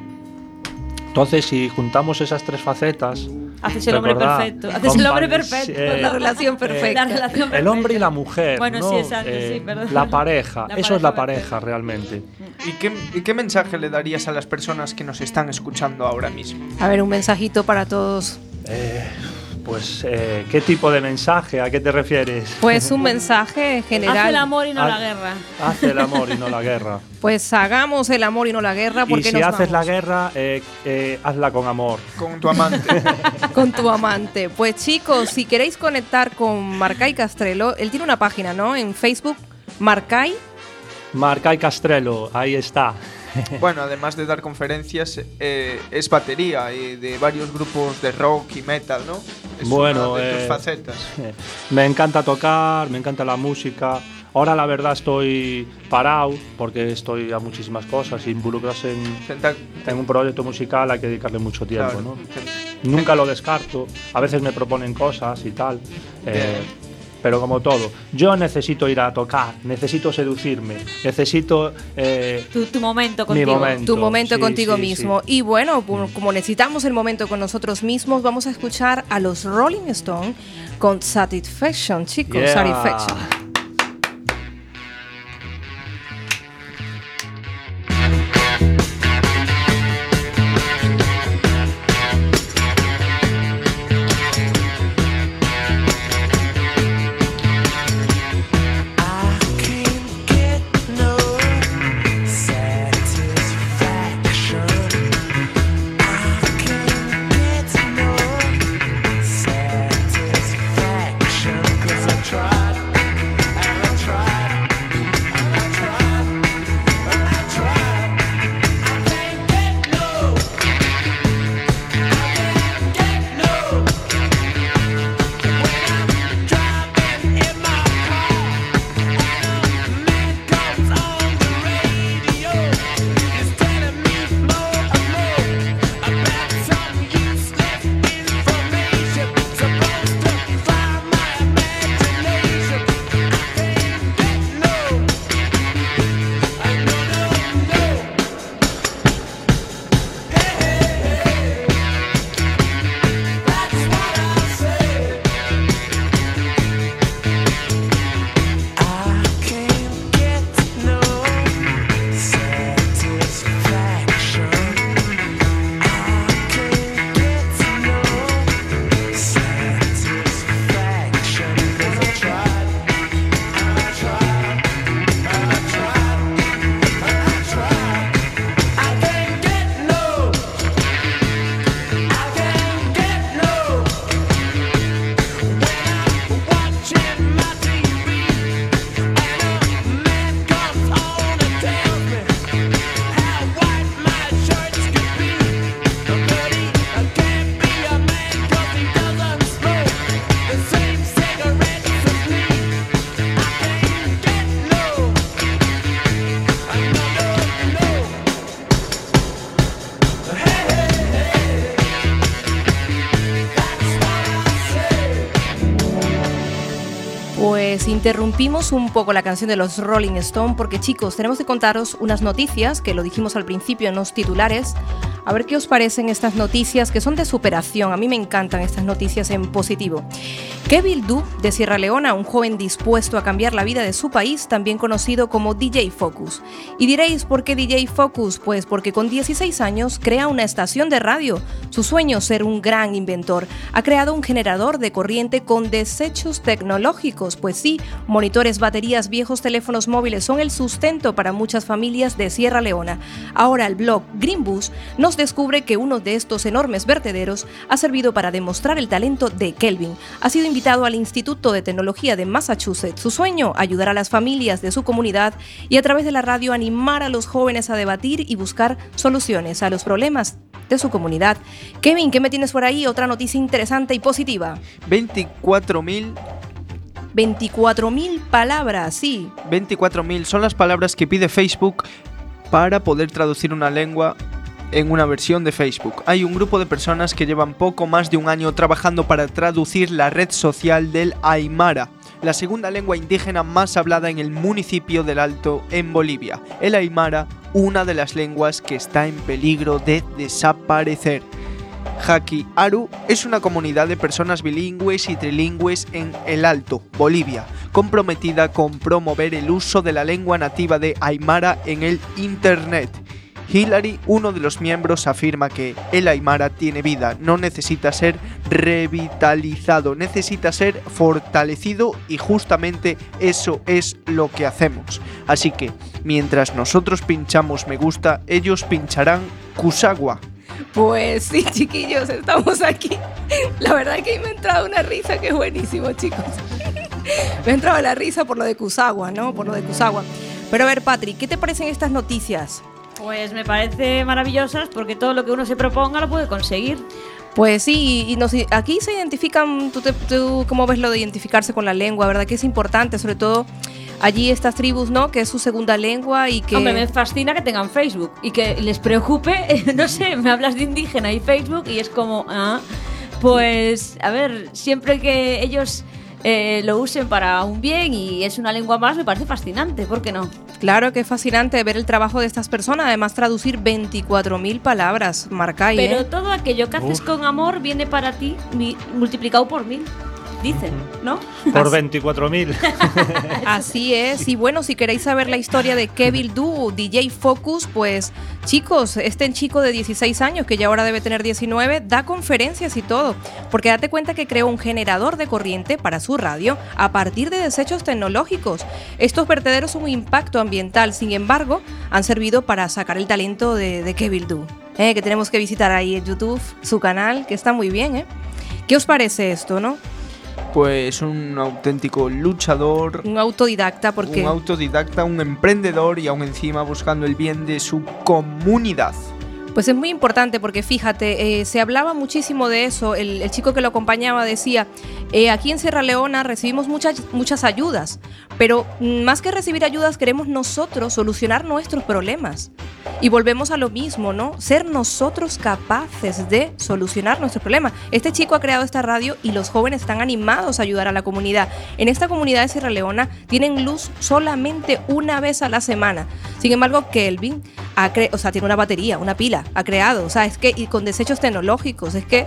Entonces, si juntamos esas tres facetas, Haces el hombre perfecto. Haces el hombre perfecto. eh, La relación perfecta. La relación el hombre y la perfecta. mujer, Bueno, ¿no? sí, exacto, Eh, sí, perdón. La pareja, La eso es la pareja pareja realmente. ¿Y qué, y qué mensaje le darías a las personas que nos están escuchando ahora mismo? A ver, un mensajito para todos. Eh, pues, eh, ¿qué tipo de mensaje? ¿A qué te refieres? Pues un mensaje general. Haz el amor y no la guerra. Haz el amor y no la guerra. Pues hagamos el amor y no la guerra Y porque si nos haces la guerra, eh, eh, hazla con amor. Con tu amante. con tu amante. Pues chicos, si queréis conectar con Marcay Castrelo, él tiene una página, ¿no? En Facebook, Marcay. Marca y Castrelo, ahí está. bueno, además de dar conferencias, eh, es batería eh, de varios grupos de rock y metal, ¿no? Es Bueno, una de tus eh, facetas. Me encanta tocar, me encanta la música. Ahora la verdad estoy parado porque estoy a muchísimas cosas, involucras en, en un proyecto musical hay que dedicarle mucho tiempo, claro, ¿no? Nunca lo descarto, a veces me proponen cosas y tal, eh, pero como todo, yo necesito ir a tocar, necesito seducirme, necesito... eh, Tu, tu momento contigo. momento. tu momento sí, contigo sí, mismo. sí. Y bueno, como necesitamos el momento con nosotros mismos, vamos a escuchar a los Rolling Stone con Satisfaction, chicos. Yeah. Satisfaction. Interrumpimos un poco la canción de los Rolling Stone porque chicos, tenemos que contaros unas noticias que lo dijimos al principio en los titulares. A ver qué os parecen estas noticias que son de superación. A mí me encantan estas noticias en positivo. Kevin Du de Sierra Leona, un joven dispuesto a cambiar la vida de su país, también conocido como DJ Focus. Y diréis, ¿por qué DJ Focus? Pues porque con 16 años crea una estación de radio. Su sueño ser un gran inventor. Ha creado un generador de corriente con desechos tecnológicos. Pues sí, monitores, baterías, viejos teléfonos móviles son el sustento para muchas familias de Sierra Leona. Ahora el blog Greenbus nos descubre que uno de estos enormes vertederos ha servido para demostrar el talento de Kelvin. Ha sido invitado al Instituto de Tecnología de Massachusetts. Su sueño, ayudar a las familias de su comunidad y a través de la radio animar a los jóvenes a debatir y buscar soluciones a los problemas de su comunidad. Kevin, ¿qué me tienes por ahí? Otra noticia interesante y positiva. 24.000 24.000 palabras, sí. 24.000 son las palabras que pide Facebook para poder traducir una lengua en una versión de Facebook. Hay un grupo de personas que llevan poco más de un año trabajando para traducir la red social del Aymara, la segunda lengua indígena más hablada en el municipio del Alto en Bolivia. El Aymara, una de las lenguas que está en peligro de desaparecer. Haki Aru es una comunidad de personas bilingües y trilingües en El Alto, Bolivia, comprometida con promover el uso de la lengua nativa de Aymara en el Internet. Hillary, uno de los miembros, afirma que el Aymara tiene vida, no necesita ser revitalizado, necesita ser fortalecido y justamente eso es lo que hacemos. Así que, mientras nosotros pinchamos me gusta, ellos pincharán Kusagwa. Pues sí, chiquillos, estamos aquí. La verdad es que me ha entrado una risa que es buenísimo, chicos. me ha entrado la risa por lo de Kusagua, ¿no? Por lo de Kusagua. Pero a ver, Patrick, ¿qué te parecen estas noticias? Pues me parece maravillosas porque todo lo que uno se proponga lo puede conseguir. Pues sí, y nos, aquí se identifican, ¿tú, te- tú cómo ves lo de identificarse con la lengua, verdad? Que es importante, sobre todo allí estas tribus, ¿no? Que es su segunda lengua y que... Hombre, me fascina que tengan Facebook y que les preocupe, no sé, me hablas de indígena y Facebook y es como, ah, pues, a ver, siempre que ellos eh, lo usen para un bien y es una lengua más, me parece fascinante, ¿por qué no? Claro que es fascinante ver el trabajo de estas personas, además traducir 24.000 palabras, Marcay, Pero ¿eh? todo aquello que haces Uf. con amor viene para ti multiplicado por mil, dicen, ¿no? Por 24.000. Así es, y bueno, si queréis saber la historia de Kevin Du, DJ Focus, pues chicos, este chico de 16 años, que ya ahora debe tener 19, da conferencias y todo, porque date cuenta que creó un generador de corriente para su radio a partir de desechos tecnológicos. Estos vertederos son un impacto ambiental, sin embargo, han servido para sacar el talento de, de Kevin Du, ¿eh? que tenemos que visitar ahí en YouTube, su canal, que está muy bien, ¿eh? ¿Qué os parece esto, no? Pues un auténtico luchador, Un autodidacta, porque... un autodidacta, un emprendedor y aún encima buscando el bien de su comunidad. Pues es muy importante porque fíjate, eh, se hablaba muchísimo de eso. El, el chico que lo acompañaba decía, eh, aquí en Sierra Leona recibimos muchas, muchas ayudas, pero más que recibir ayudas queremos nosotros solucionar nuestros problemas. Y volvemos a lo mismo, ¿no? Ser nosotros capaces de solucionar nuestros problemas. Este chico ha creado esta radio y los jóvenes están animados a ayudar a la comunidad. En esta comunidad de Sierra Leona tienen luz solamente una vez a la semana. Sin embargo, Kelvin ha o sea, tiene una batería, una pila, ha creado. O sea, es que y con desechos tecnológicos. Es que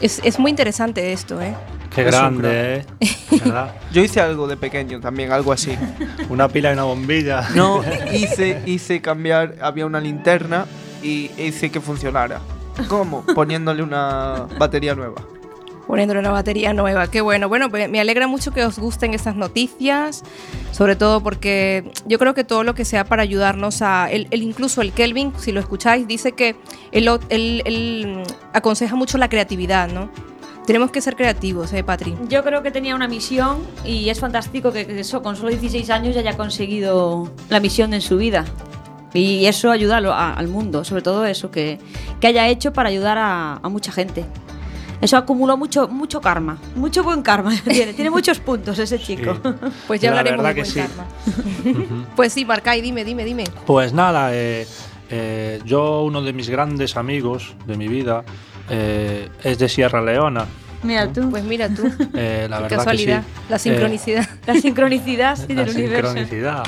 es, es muy interesante esto, ¿eh? Qué Es grande, ¿eh? ¿Verdad? Yo hice algo de pequeño también, algo así. Una pila y una bombilla. No, hice, hice cambiar, había una linterna y hice que funcionara. ¿Cómo? Poniéndole una batería nueva. Poniéndole una batería nueva. Qué bueno. Bueno, pues me alegra mucho que os gusten estas noticias, sobre todo porque yo creo que todo lo que sea para ayudarnos a. Él, él incluso el Kelvin, si lo escucháis, dice que él, él- él, aconseja mucho la creatividad, ¿no? Tenemos que ser creativos, ¿eh, Patri? Yo creo que tenía una misión y es fantástico que, que eso, con solo 16 años ya haya conseguido la misión en su vida. Y eso ayuda a al mundo, sobre todo eso, que, que haya hecho para ayudar a, a mucha gente. Eso acumuló mucho, mucho karma, mucho buen karma. Tiene, tiene muchos puntos ese chico. Pues ya La hablaremos de verdad buen que sí. karma. pues sí, Marcay, dime, dime, dime. Pues nada, eh, eh, yo uno de mis grandes amigos de mi vida eh, es de Sierra Leona. Mira tú. Pues mira tú. Eh, la Qué verdad casualidad, que sí. la sincronicidad. La sincronicidad sí, Eh, la del universo. sincronicidad.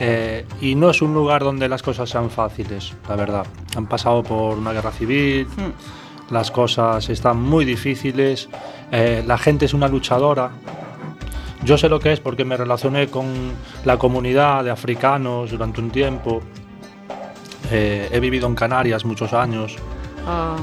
Eh, y no es un lugar donde las cosas sean fáciles, la verdad. Han pasado por una guerra civil, Hmm. las cosas están muy difíciles, eh, la gente es una luchadora. Yo sé lo que es porque me relacioné con la comunidad de africanos durante un tiempo. Eh, he vivido en Canarias muchos años. Ah.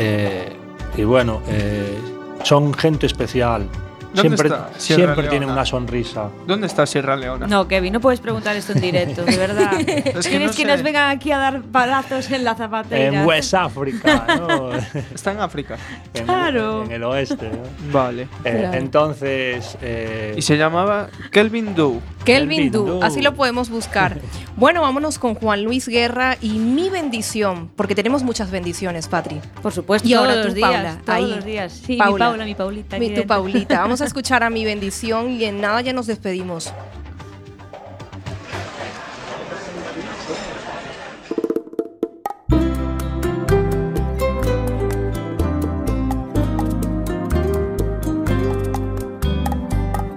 eh, e bueno, eh, son gente especial, ¿Dónde Siempre, está Sierra siempre Leona? una sonrisa. ¿Dónde está Sierra Leona? No, Kevin, no puedes preguntar esto en directo, de verdad. que Tienes no que sé. nos vengan aquí a dar palazos en la zapatera. En West África, ¿no? Está en África. En- Claro. En, el oeste. ¿no? Vale. Eh, Claro. Entonces, eh, Y se llamaba Kelvin Doe. Kelvin Du. así lo podemos buscar. Bueno, vámonos con Juan Luis Guerra y mi bendición, porque tenemos muchas bendiciones, Patri. Por supuesto, Y ahora todos tú, los días, Paula, todos ahí. los días. Sí, Paula. mi Paula, mi Paulita. Mi, tu. Paulita. Vamos a escuchar a mi bendición y en nada ya nos despedimos.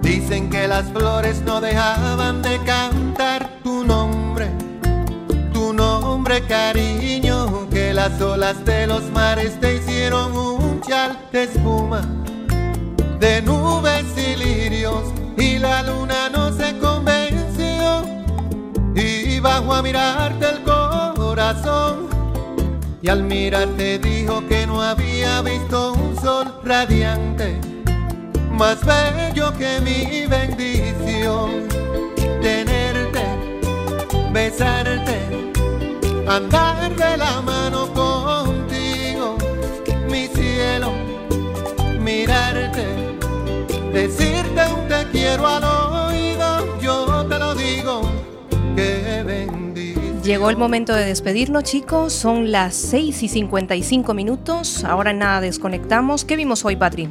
Dicen que las flores no dejaban de cantar tu nombre, tu nombre cariño, que las olas de los mares te hicieron un chal de espuma, de nubes y lirios, y la luna no se convenció, y bajó a mirarte el corazón, y al mirarte dijo que no había visto un sol radiante más bello que mi bendición. Tenerte, besarte, andar de la mano contigo, decirte un te quiero al oído, yo te lo digo, que bendición. Llegó el momento de despedirnos, chicos. Son las 6 y 55 minutos. Ahora nada desconectamos. ¿Qué vimos hoy, Patri?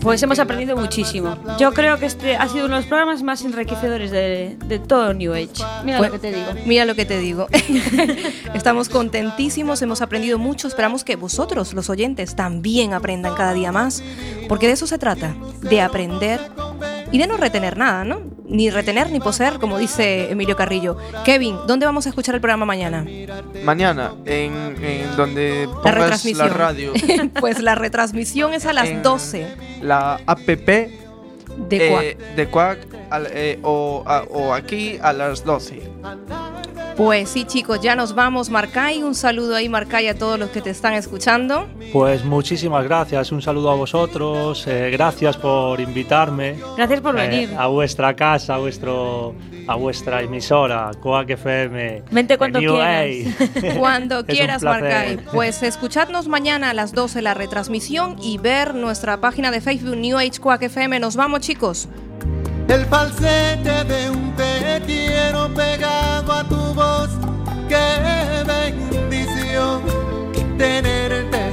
Pues hemos aprendido muchísimo. Yo creo que este ha sido uno de los programas más enriquecedores de, de todo New Age. Mira Pues, lo que te digo. Mira lo que te digo. Estamos contentísimos, hemos aprendido mucho. Esperamos que vosotros, los oyentes, también aprendan cada día más. Porque de eso se trata, de aprender y de no retener nada, ¿no? Ni retener ni poseer, como dice Emilio Carrillo. Kevin, ¿dónde vamos a escuchar el programa mañana? Mañana, en, en donde La pongas la, retransmisión. radio, pues la retransmisión es a las En- 12 la app de eh, Cuac. de Quack al- eh, o, a- o aquí a las 12. Pues sí, chicos, ya nos vamos. Marcay, un saludo ahí, Marcay, a todos los que te están escuchando. Pues muchísimas gracias, un saludo a vosotros, eh, gracias por invitarme Gracias por eh, venir. a vuestra casa, a vuestro a vuestra emisora, Coac FM. Vente cuando New quieras. Age. Cuando quieras. Marcay. Pues escuchadnos mañana a las 12 la retransmisión y ver nuestra página de Facebook New Age Quack FM. Nos vamos, chicos. El falsete de un te quiero pegado a tu voz. Qué bendición tenerte,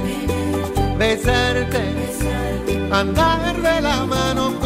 besarte, andar de la mano